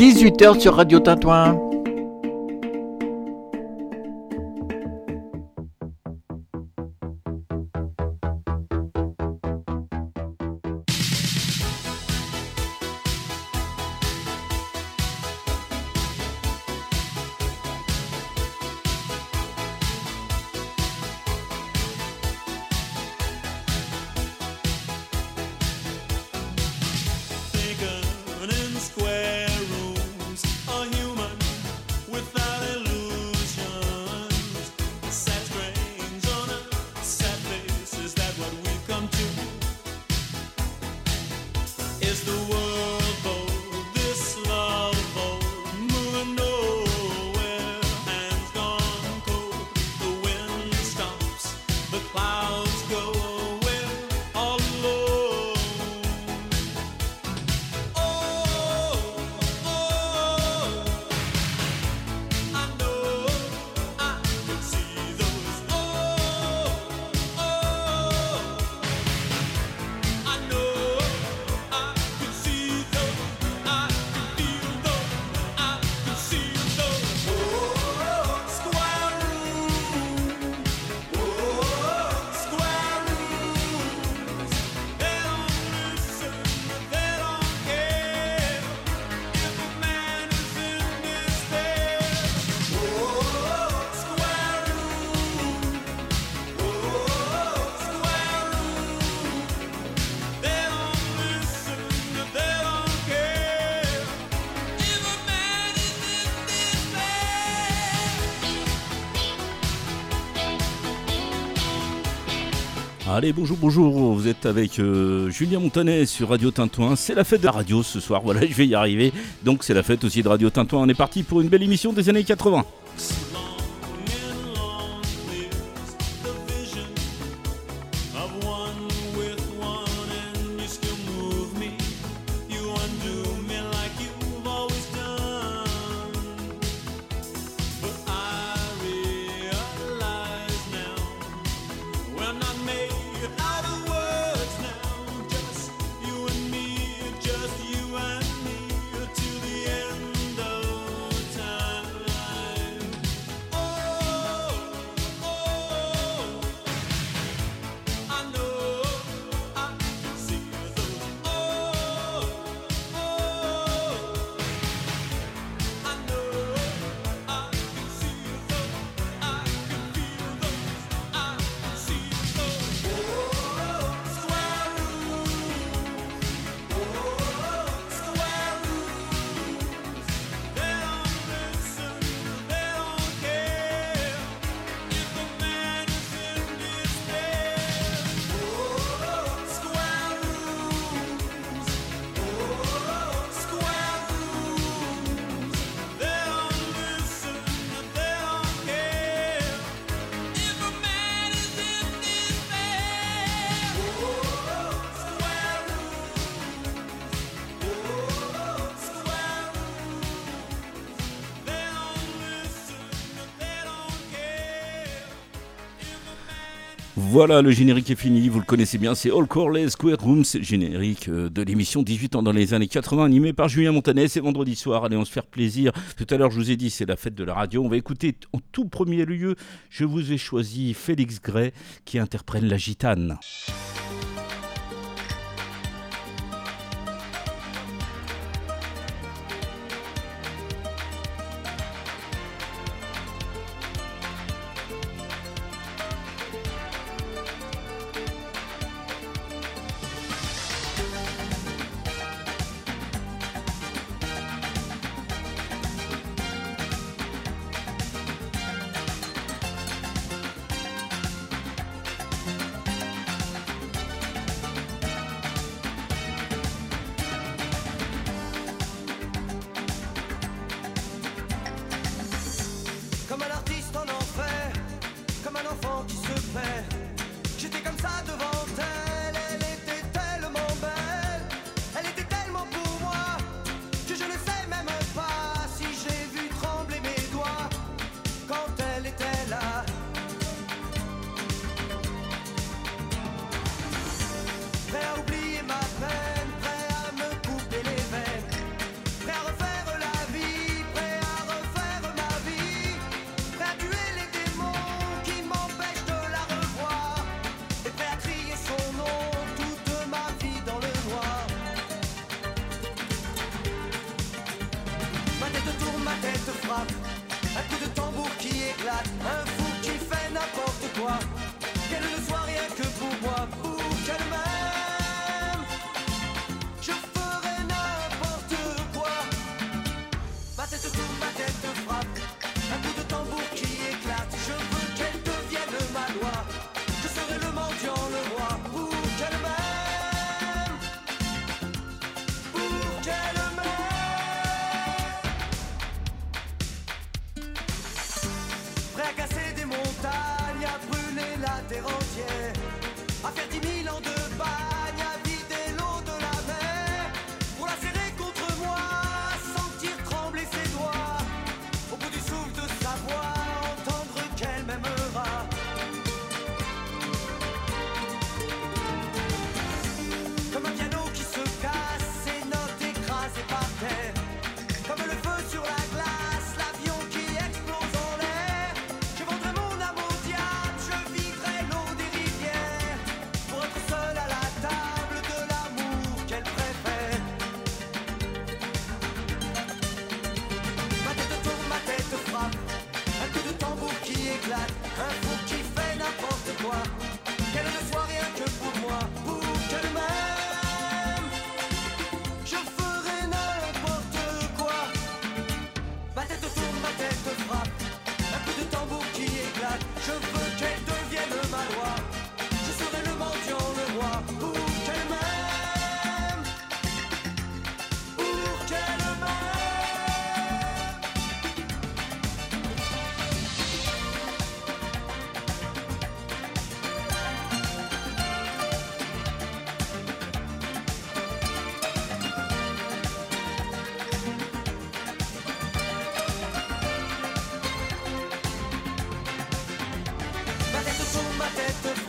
18h sur Radio Tintouin. Allez, bonjour, bonjour, vous êtes avec euh, Julien Montanet sur Radio Tintouin. C'est la fête de la radio ce soir, voilà, je vais y arriver. Donc c'est la fête aussi de Radio Tintouin. On est parti pour une belle émission des années 80. Voilà, le générique est fini, vous le connaissez bien, c'est All Corley Square Rooms, générique euh, de l'émission 18 ans dans les années 80, animé par Julien Montanet, c'est vendredi soir, allez on se faire plaisir. Tout à l'heure je vous ai dit c'est la fête de la radio, on va écouter en tout premier lieu, je vous ai choisi Félix Gray qui interprète la gitane. la tête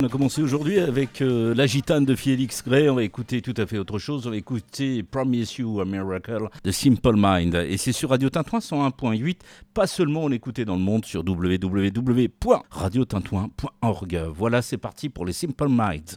On a commencé aujourd'hui avec euh, La Gitane de Félix Gray. On va écouter tout à fait autre chose. On va écouter Promise You a Miracle de Simple Mind. Et c'est sur Radio Tintouin 101.8. Pas seulement on écoutait dans le monde sur www.radiotintouin.org. Voilà, c'est parti pour les Simple Minds.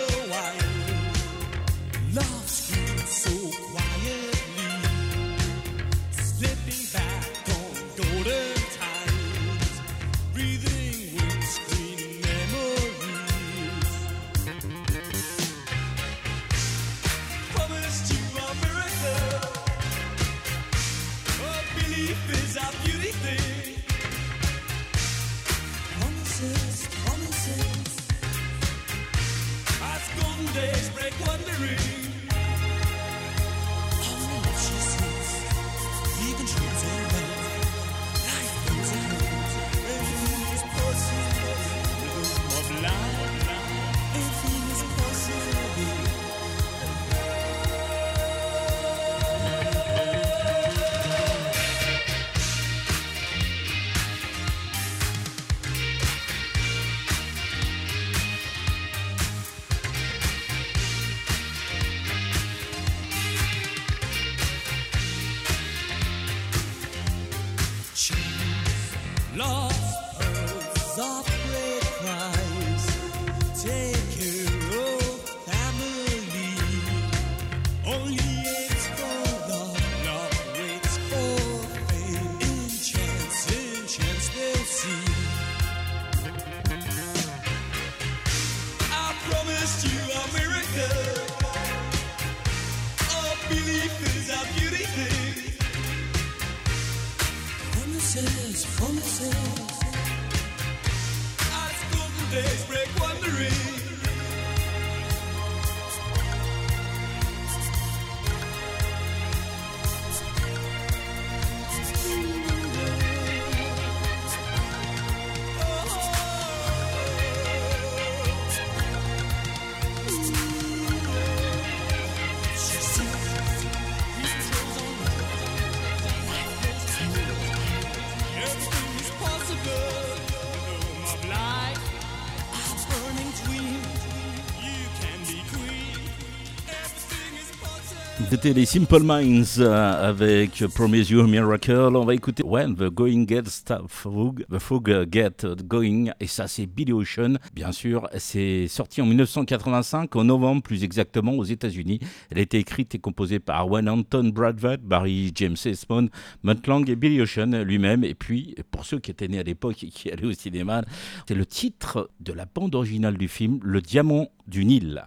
C'était les Simple Minds euh, avec Promise You a Miracle. On va écouter When the Going Gets Fog, The Fog Get Going. Et ça, c'est Billy Ocean. Bien sûr, c'est sorti en 1985, en novembre plus exactement, aux États-Unis. Elle a été écrite et composée par Wayne Anton Bradford, Barry James Esmond, Mutt Lang et Billy Ocean lui-même. Et puis, pour ceux qui étaient nés à l'époque et qui allaient au cinéma, c'est le titre de la bande originale du film, Le Diamant du Nil.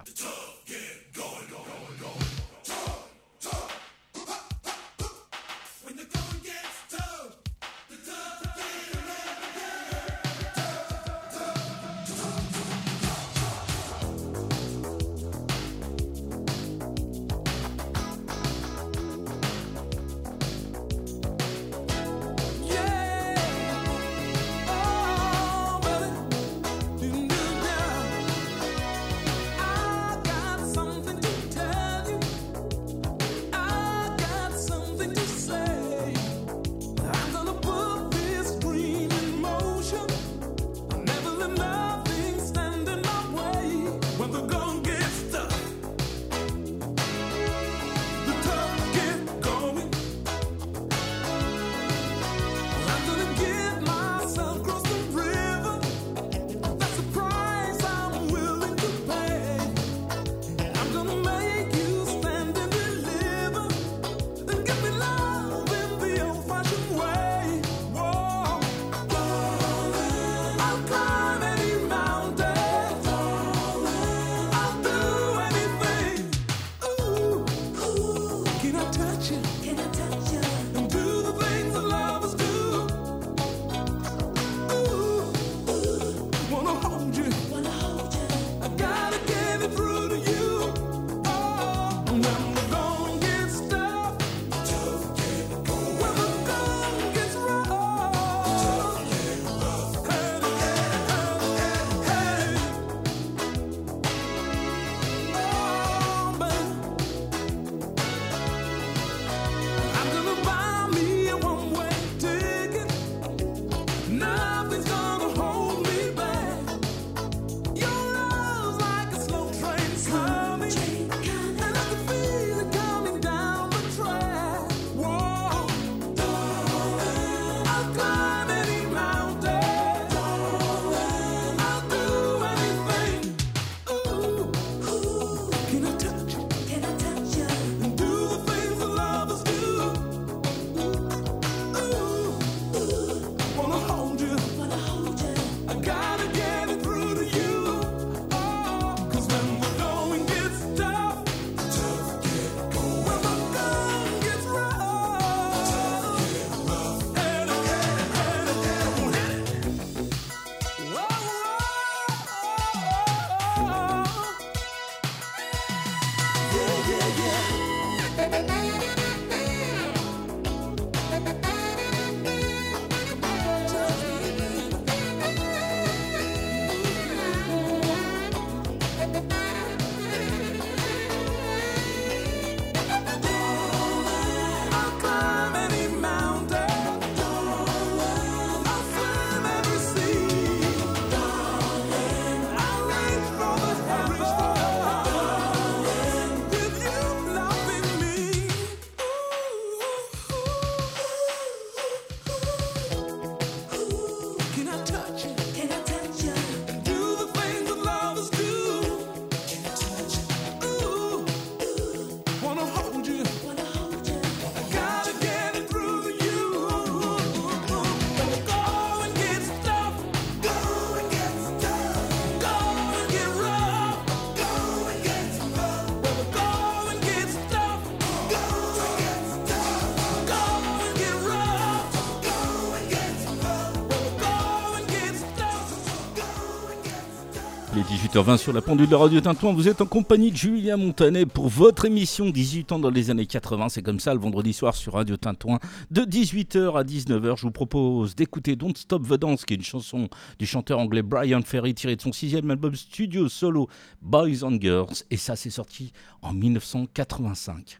Les 18h20 sur la pendule de Radio Tintouin, vous êtes en compagnie de Julien Montanet pour votre émission 18 ans dans les années 80. C'est comme ça le vendredi soir sur Radio Tintouin de 18h à 19h. Je vous propose d'écouter Don't Stop the Dance, qui est une chanson du chanteur anglais Brian Ferry tirée de son sixième album studio solo Boys and Girls. Et ça, c'est sorti en 1985.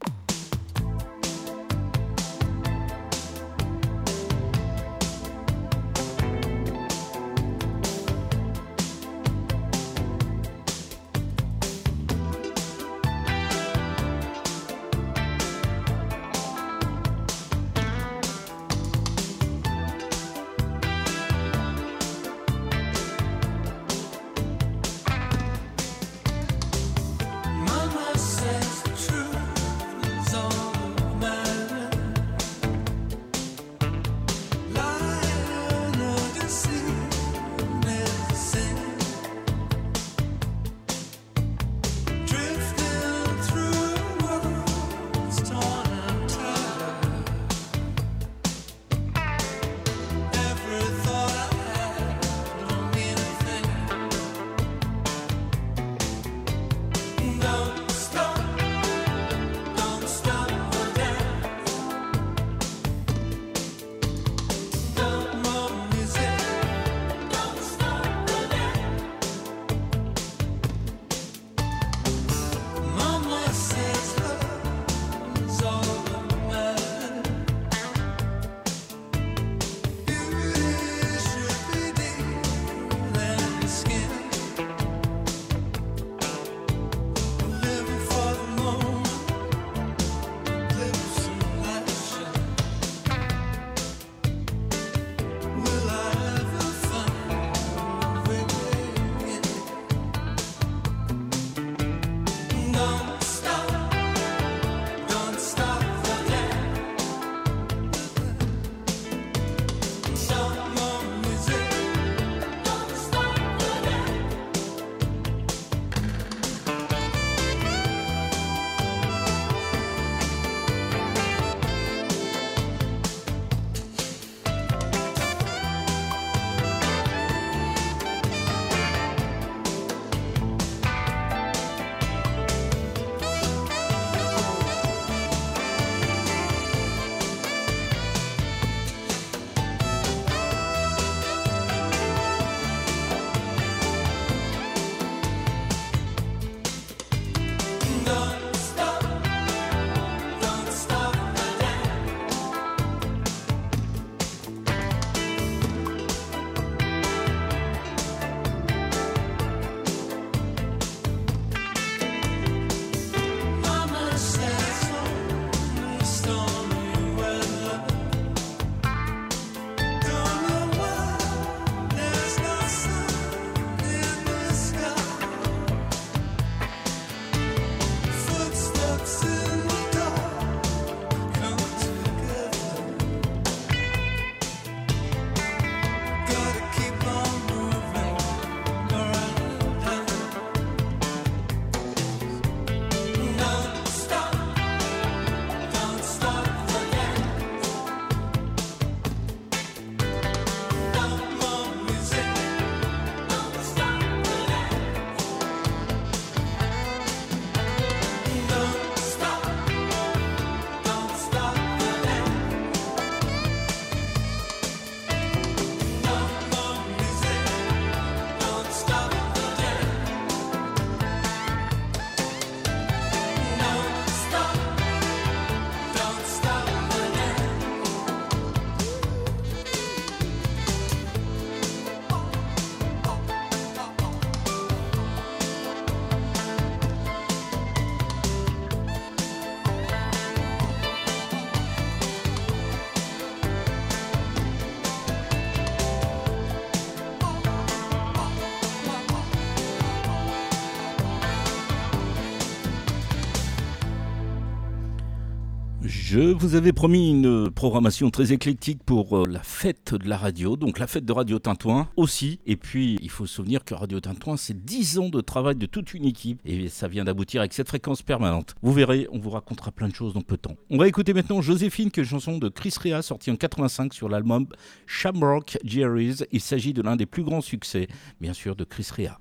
Je vous avais promis une programmation très éclectique pour euh, la fête de la radio, donc la fête de Radio Tintouin aussi. Et puis, il faut se souvenir que Radio Tintouin, c'est 10 ans de travail de toute une équipe et ça vient d'aboutir avec cette fréquence permanente. Vous verrez, on vous racontera plein de choses dans peu de temps. On va écouter maintenant Joséphine, qui est une chanson de Chris Rea sortie en 85 sur l'album Shamrock Jerry's. Il s'agit de l'un des plus grands succès, bien sûr, de Chris Rea.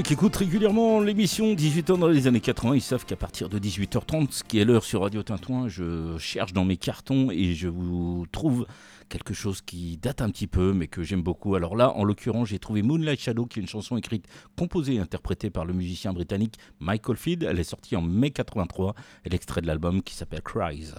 ceux qui écoutent régulièrement l'émission 18h dans les années 80, ils savent qu'à partir de 18h30, ce qui est l'heure sur Radio Tintouin, je cherche dans mes cartons et je vous trouve quelque chose qui date un petit peu, mais que j'aime beaucoup. Alors là, en l'occurrence, j'ai trouvé Moonlight Shadow, qui est une chanson écrite, composée et interprétée par le musicien britannique Michael Field. Elle est sortie en mai 83. Elle est de l'album qui s'appelle Cries.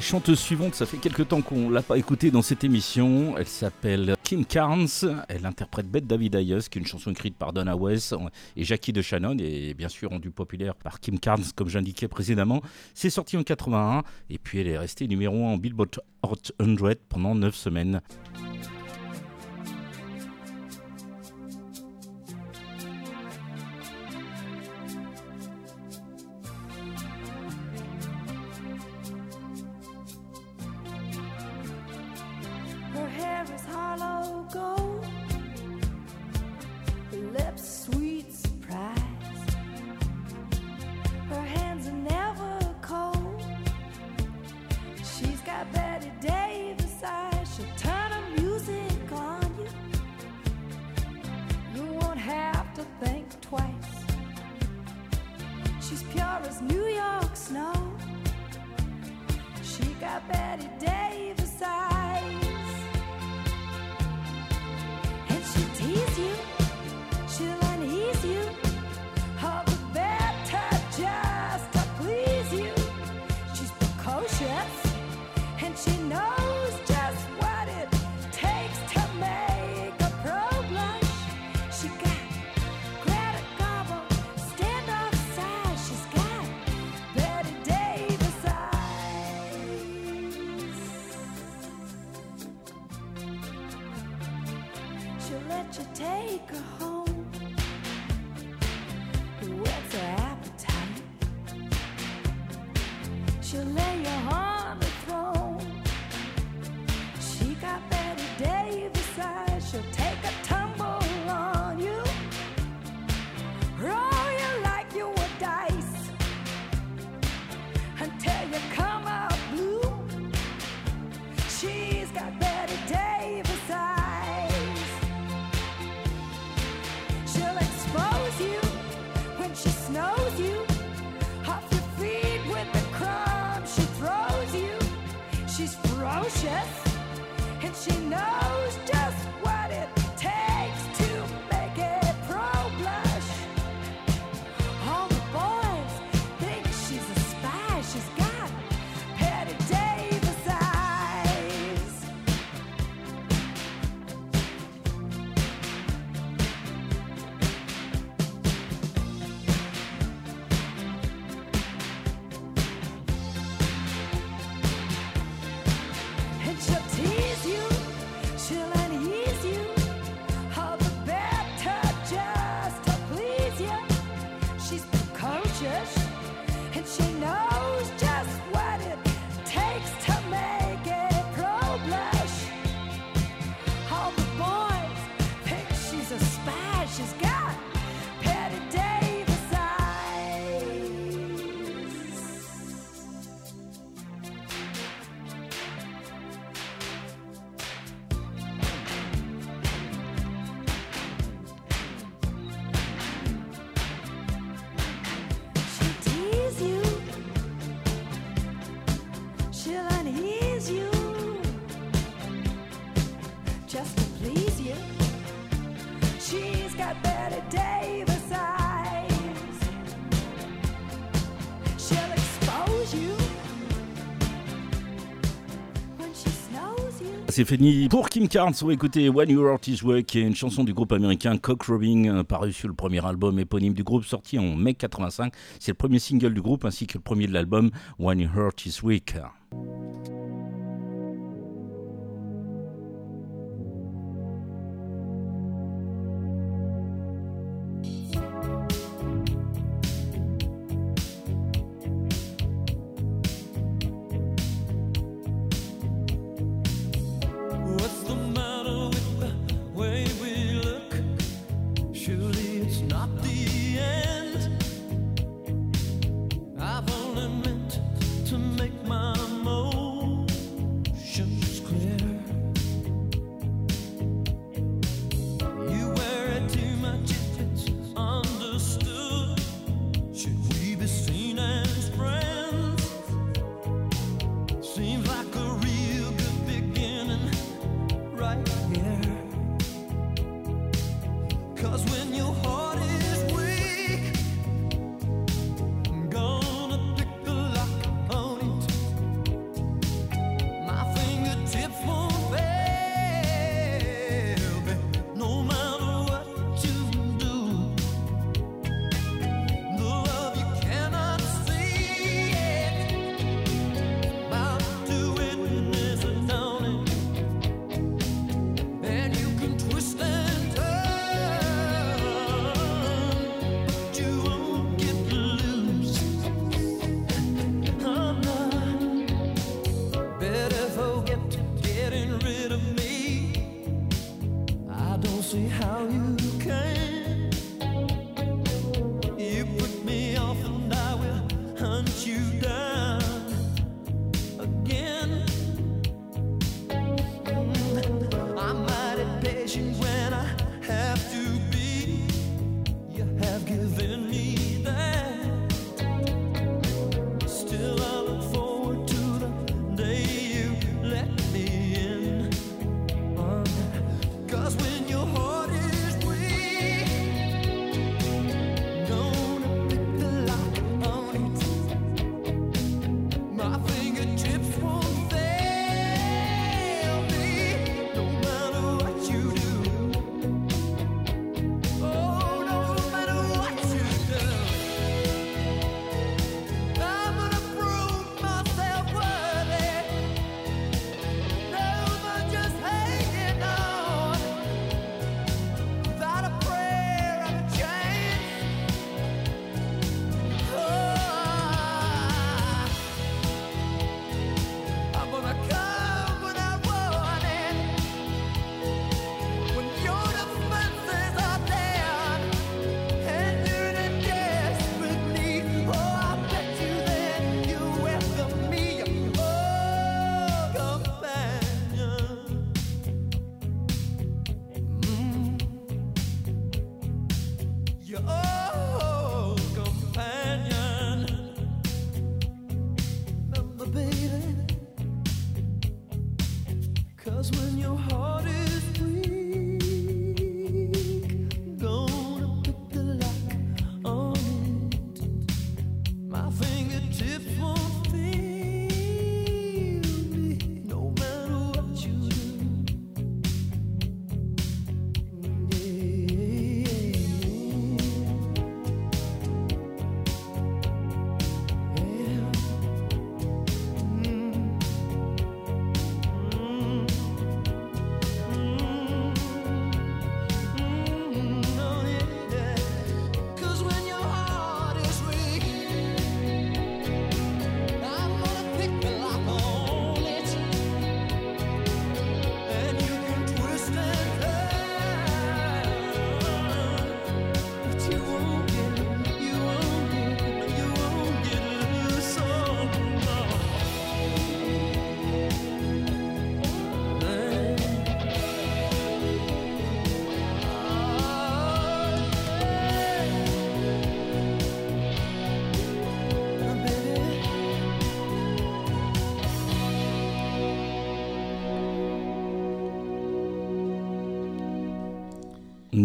La chanteuse suivante, ça fait quelques temps qu'on ne l'a pas écoutée dans cette émission. Elle s'appelle Kim Carnes. Elle interprète Bette David Ayers, qui est une chanson écrite par Donna West et Jackie de Shannon, et bien sûr rendue populaire par Kim Carnes, comme j'indiquais précédemment. C'est sorti en 81 et puis elle est restée numéro 1 en Billboard Hot 100 pendant 9 semaines. C'est fini pour Kim Carnes. On va écouter When Your Heart Is Way, qui est une chanson du groupe américain Cock Robin, euh, parue sur le premier album éponyme du groupe, sorti en mai 85. C'est le premier single du groupe ainsi que le premier de l'album When Your Heart Is Weak.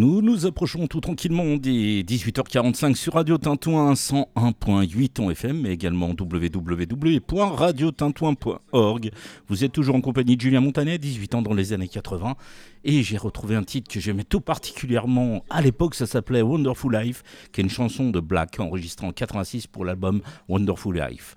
Nous nous approchons tout tranquillement des 18h45 sur Radio Tintouin 101.8 en FM, mais également www.radiotintouin.org. Vous êtes toujours en compagnie de Julien Montanet, 18 ans dans les années 80, et j'ai retrouvé un titre que j'aimais tout particulièrement à l'époque, ça s'appelait Wonderful Life, qui est une chanson de Black enregistrée en 86 pour l'album Wonderful Life.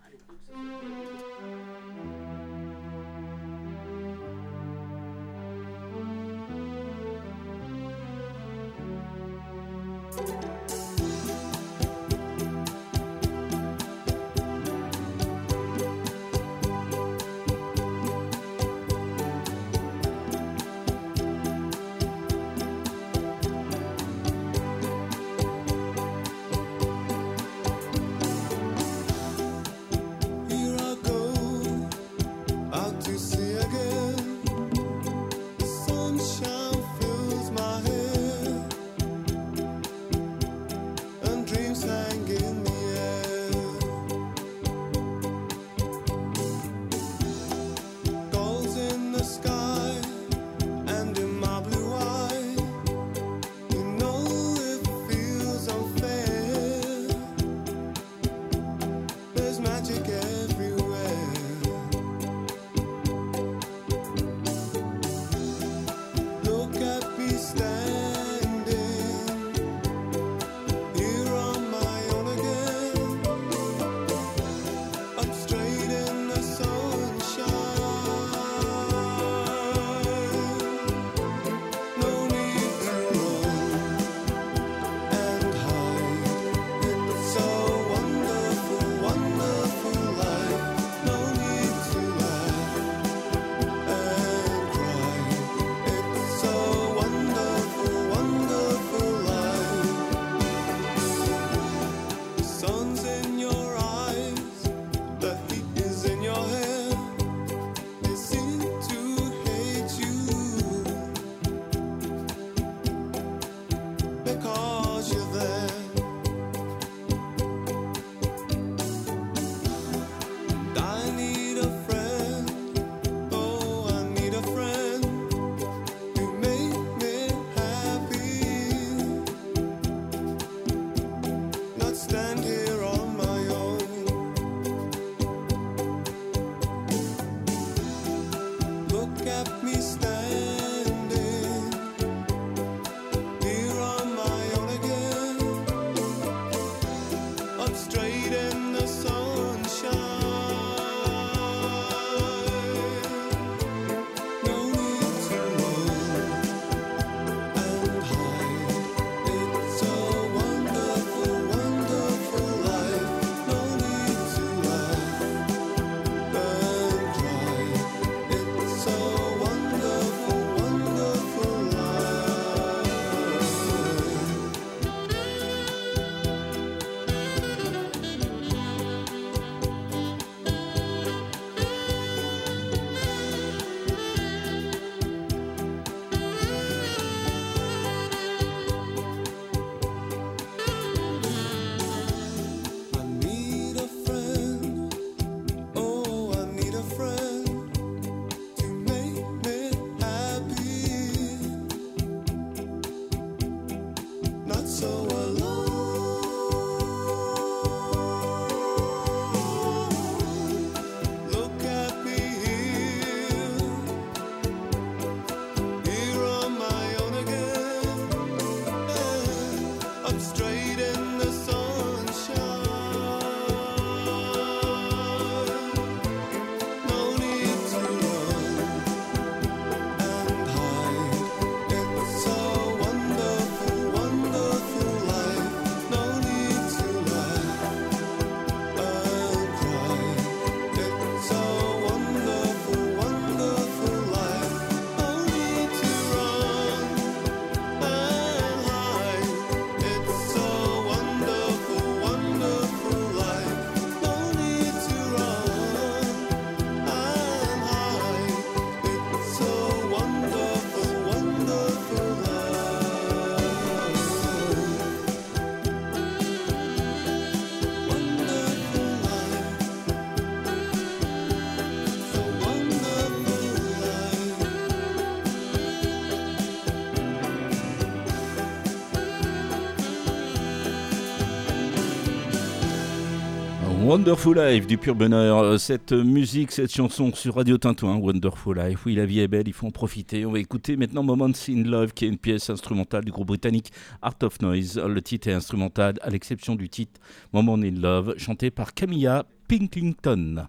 Wonderful Life du pur bonheur. Euh, Cette musique, cette chanson sur Radio Tintouin, Wonderful Life. Oui, la vie est belle, il faut en profiter. On va écouter maintenant Moments in Love, qui est une pièce instrumentale du groupe britannique Art of Noise. Le titre est instrumental, à l'exception du titre Moments in Love, chanté par Camilla Pinklington.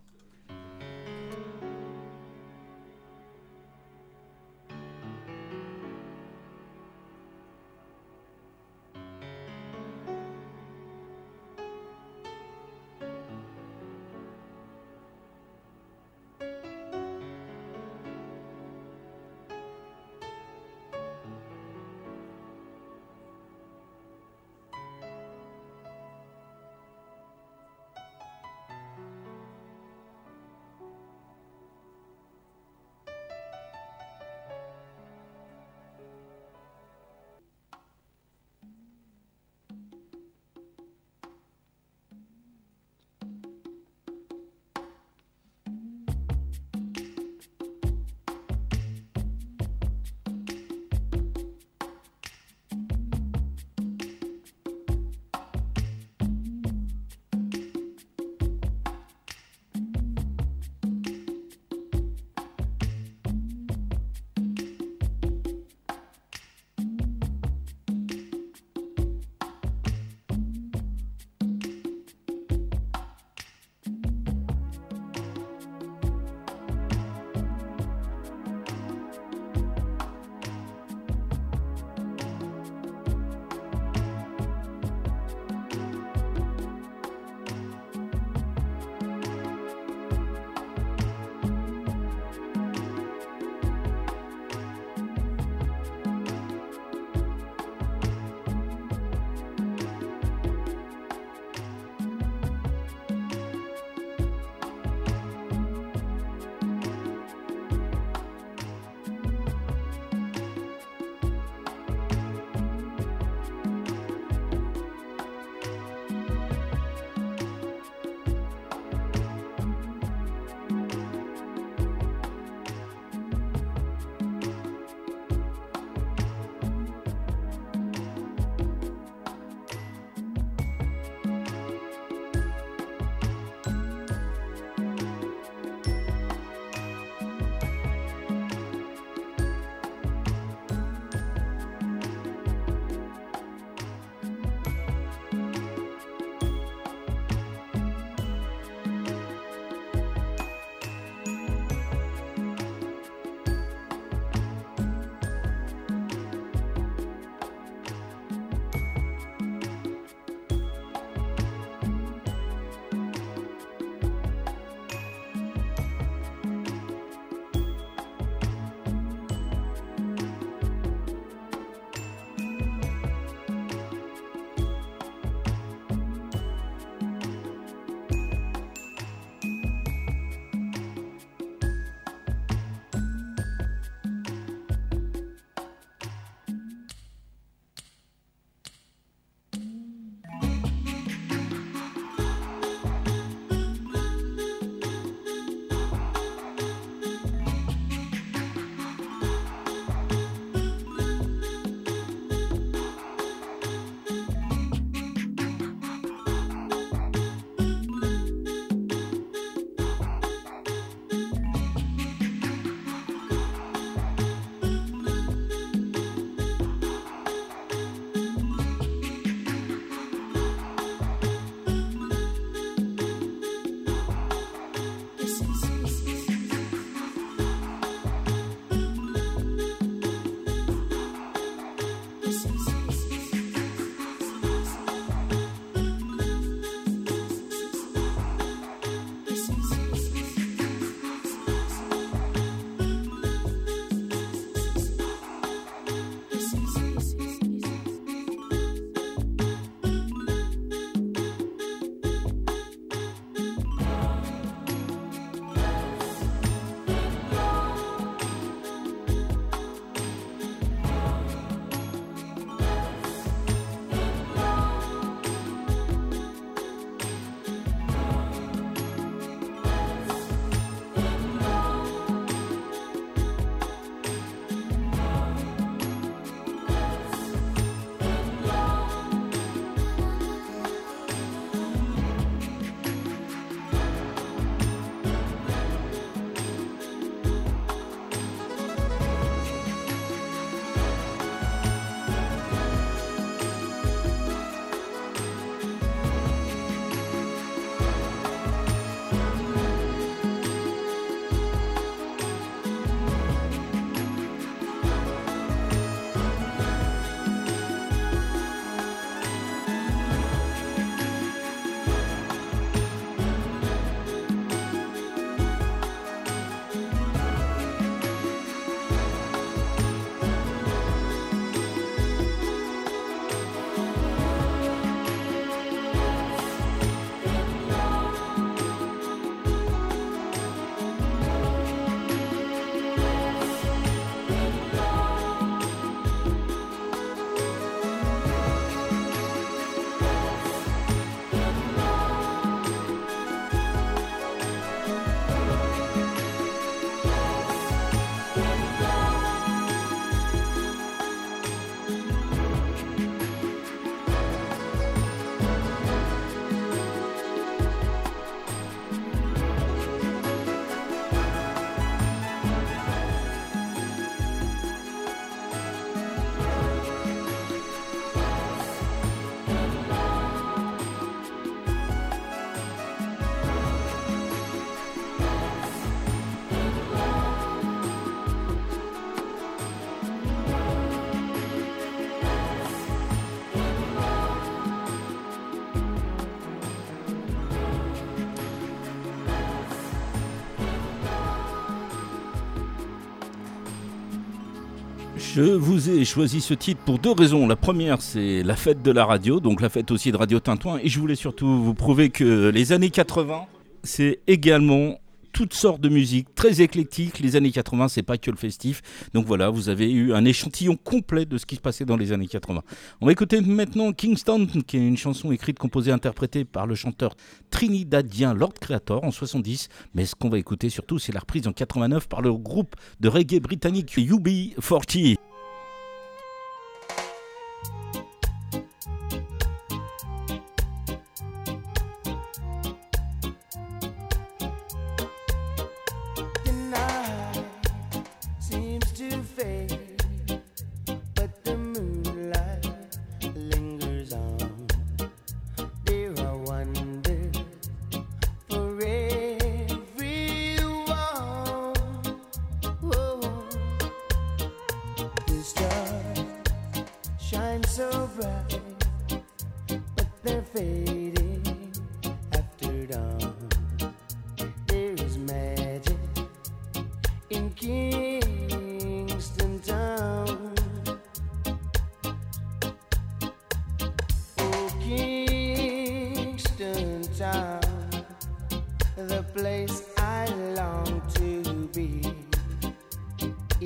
Je vous ai choisi ce titre pour deux raisons. La première, c'est la fête de la radio, donc la fête aussi de Radio Tintouin. Et je voulais surtout vous prouver que les années 80, c'est également toutes sortes de musique, très éclectique. Les années 80, c'est pas que le festif. Donc voilà, vous avez eu un échantillon complet de ce qui se passait dans les années 80. On va écouter maintenant Kingston, qui est une chanson écrite, composée, interprétée par le chanteur trinidadien Lord Creator en 70. Mais ce qu'on va écouter surtout, c'est la reprise en 89 par le groupe de reggae britannique UB40.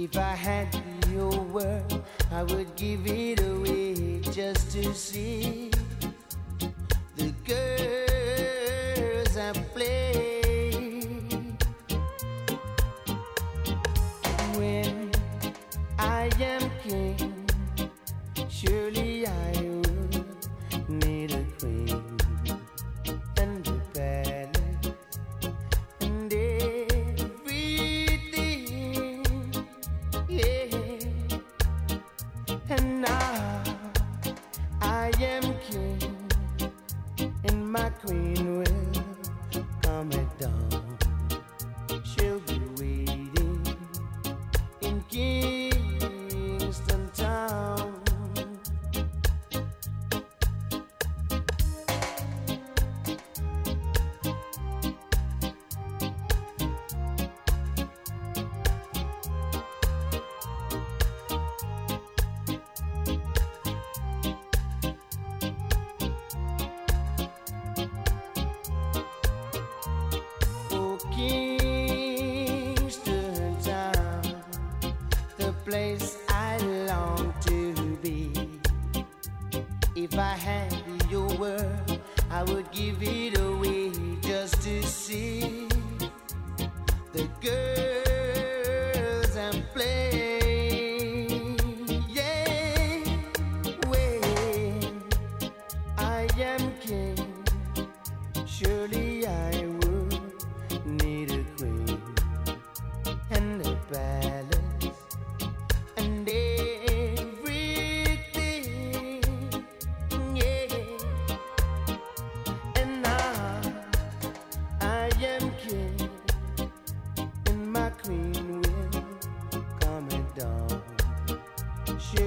If I had your word, I would give it away just to see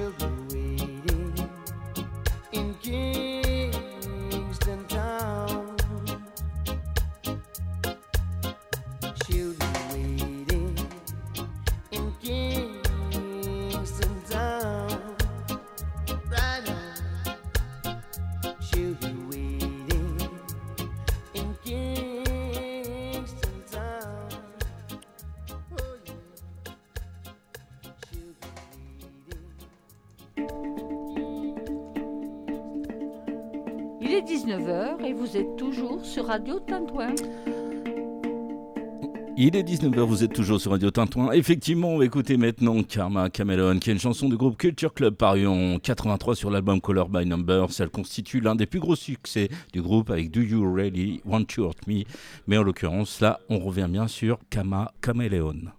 She'll be waiting in Kingston sur Radio Tintouin. Il est 19h, vous êtes toujours sur Radio Tintouin. Effectivement, on va écouter maintenant Karma Camelon, qui est une chanson du groupe Culture Club parue en 83 sur l'album Color by Numbers. Elle constitue l'un des plus gros succès du groupe avec Do You Really Want to Hurt Me? Mais en l'occurrence, là, on revient bien sur Kama Chameleon.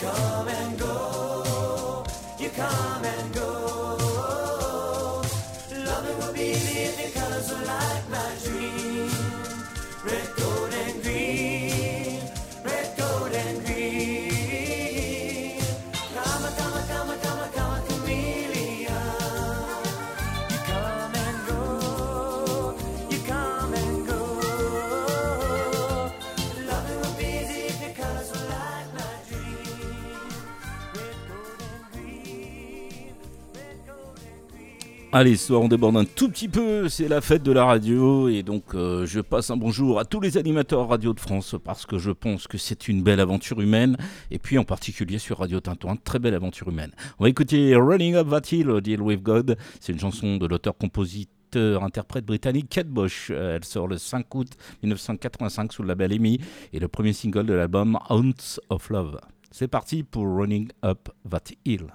come and go, you come and Allez, soir on déborde un tout petit peu, c'est la fête de la radio et donc euh, je passe un bonjour à tous les animateurs radio de France parce que je pense que c'est une belle aventure humaine et puis en particulier sur Radio Tintouin, très belle aventure humaine. On va écouter Running Up That Hill, Deal With God, c'est une chanson de l'auteur-compositeur interprète britannique Kate Bush. Euh, Elle sort le 5 août 1985 sous le label EMI et le premier single de l'album Ounce of Love. C'est parti pour Running Up That Hill.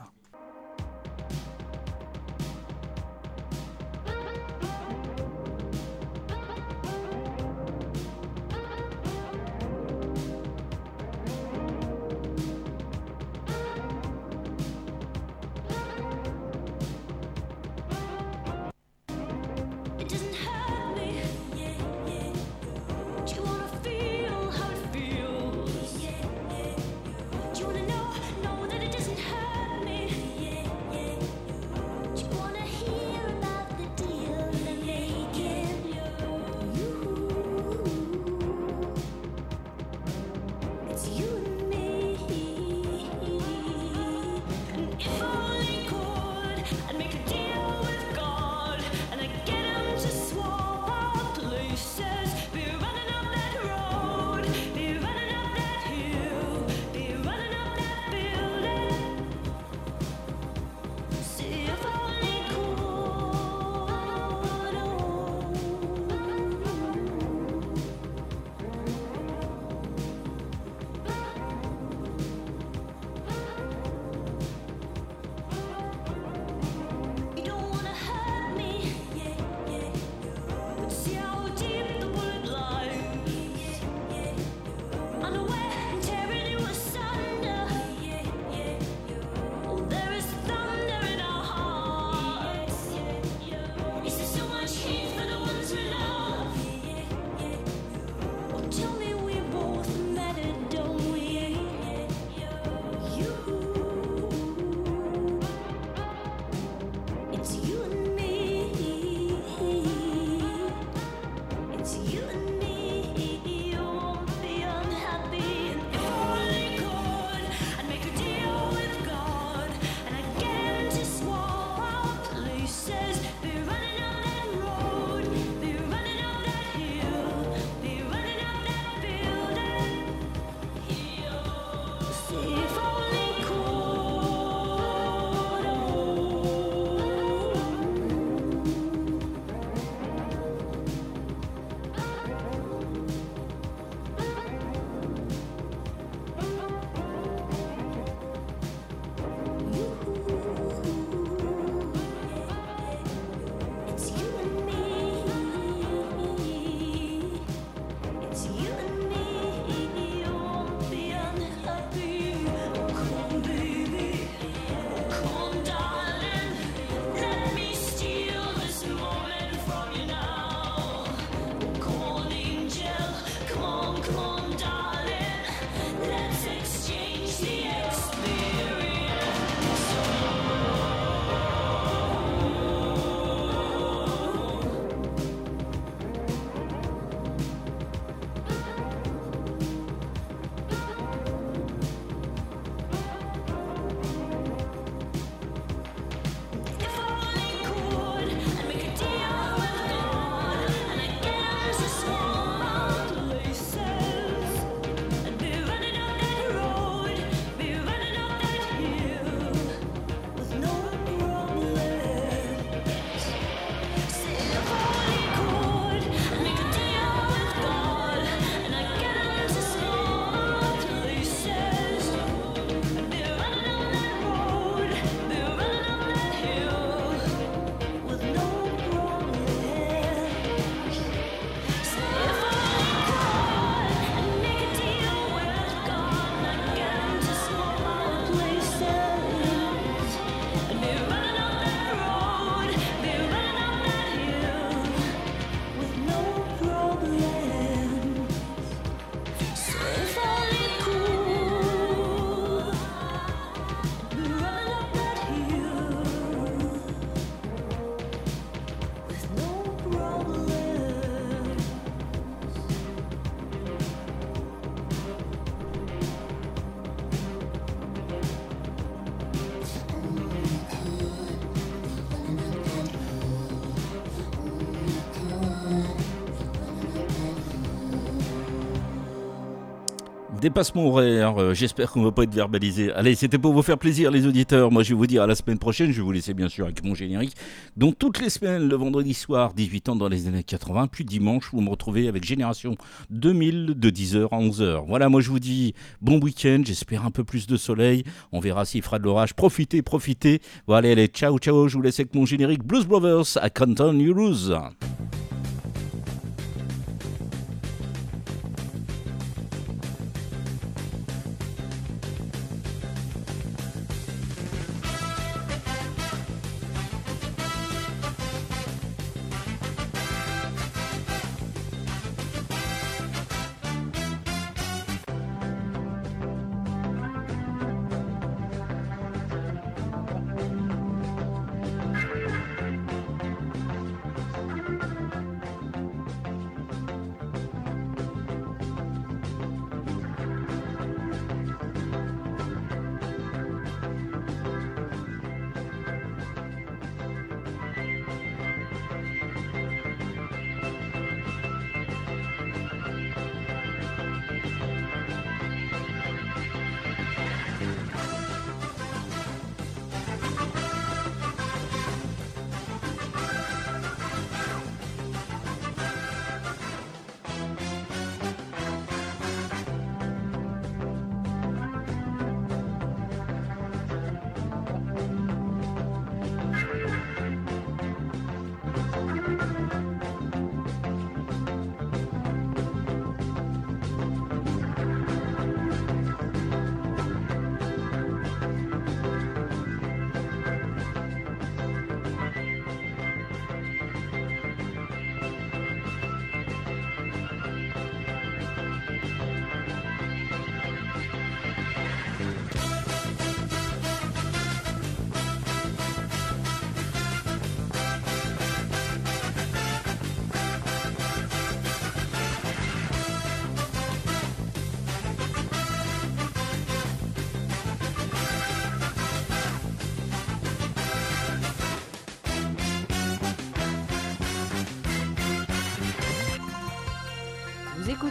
Dépassement horaire, euh, j'espère qu'on va pas être verbalisé. Allez, c'était pour vous faire plaisir les auditeurs. Moi je vais vous dire à la semaine prochaine, je vais vous laisser bien sûr avec mon générique. Donc toutes les semaines, le vendredi soir, 18 ans dans les années 80, puis dimanche, vous me retrouvez avec Génération 2000 de 10h à 11h. Voilà, moi je vous dis bon week-end, j'espère un peu plus de soleil. On verra s'il fera de l'orage. Profitez, profitez. Voilà, allez, ciao, ciao, je vous laisse avec mon générique Blues Brothers à Canton, New Rose.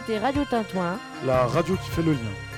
Écoutez Radio Tintouin La radio qui fait le lien.